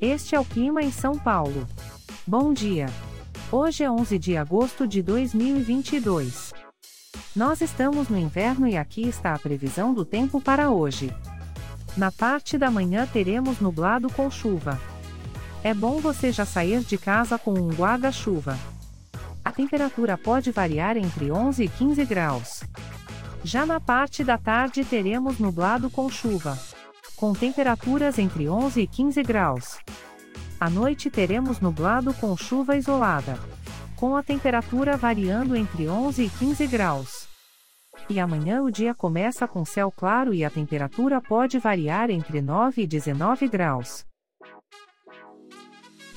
Este é o clima em São Paulo. Bom dia. Hoje é 11 de agosto de 2022. Nós estamos no inverno e aqui está a previsão do tempo para hoje. Na parte da manhã teremos nublado com chuva. É bom você já sair de casa com um guarda-chuva. A temperatura pode variar entre 11 e 15 graus. Já na parte da tarde teremos nublado com chuva. Com temperaturas entre 11 e 15 graus. À noite teremos nublado com chuva isolada. Com a temperatura variando entre 11 e 15 graus. E amanhã o dia começa com céu claro e a temperatura pode variar entre 9 e 19 graus.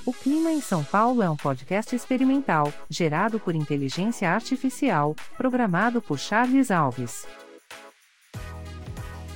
O Clima em São Paulo é um podcast experimental, gerado por inteligência artificial, programado por Charles Alves.